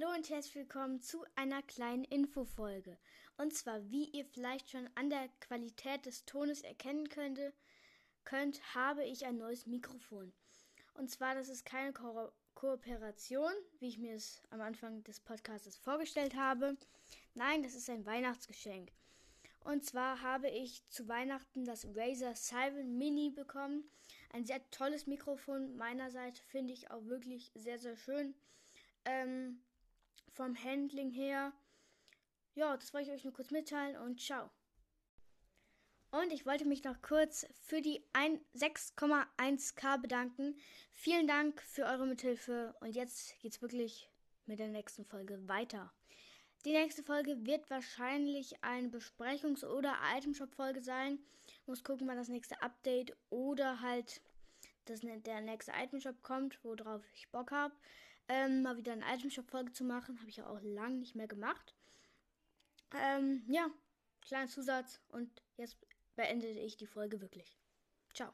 Hallo und herzlich willkommen zu einer kleinen Infofolge. Und zwar, wie ihr vielleicht schon an der Qualität des Tones erkennen könnte, könnt, habe ich ein neues Mikrofon. Und zwar, das ist keine Ko Kooperation, wie ich mir es am Anfang des Podcasts vorgestellt habe. Nein, das ist ein Weihnachtsgeschenk. Und zwar habe ich zu Weihnachten das Razer Siren Mini bekommen. Ein sehr tolles Mikrofon meiner Seite, finde ich auch wirklich sehr, sehr schön. Ähm, vom Handling her. Ja, das wollte ich euch nur kurz mitteilen und ciao. Und ich wollte mich noch kurz für die 6,1k bedanken. Vielen Dank für eure Mithilfe und jetzt geht's wirklich mit der nächsten Folge weiter. Die nächste Folge wird wahrscheinlich eine Besprechungs- oder Itemshop-Folge sein. Muss gucken, wann das nächste Update oder halt das, der nächste Itemshop kommt, worauf ich Bock habe. Ähm, mal wieder eine Itemshop-Folge zu machen. Habe ich ja auch lange nicht mehr gemacht. Ähm, ja, kleiner Zusatz und jetzt beende ich die Folge wirklich. Ciao.